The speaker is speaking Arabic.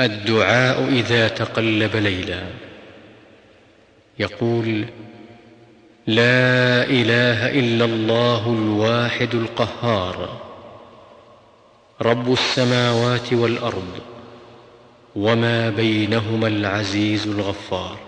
الدعاء إذا تقلب ليلا. يقول لا إله إلا الله الواحد القهار رب السماوات والأرض وما بينهما العزيز الغفار.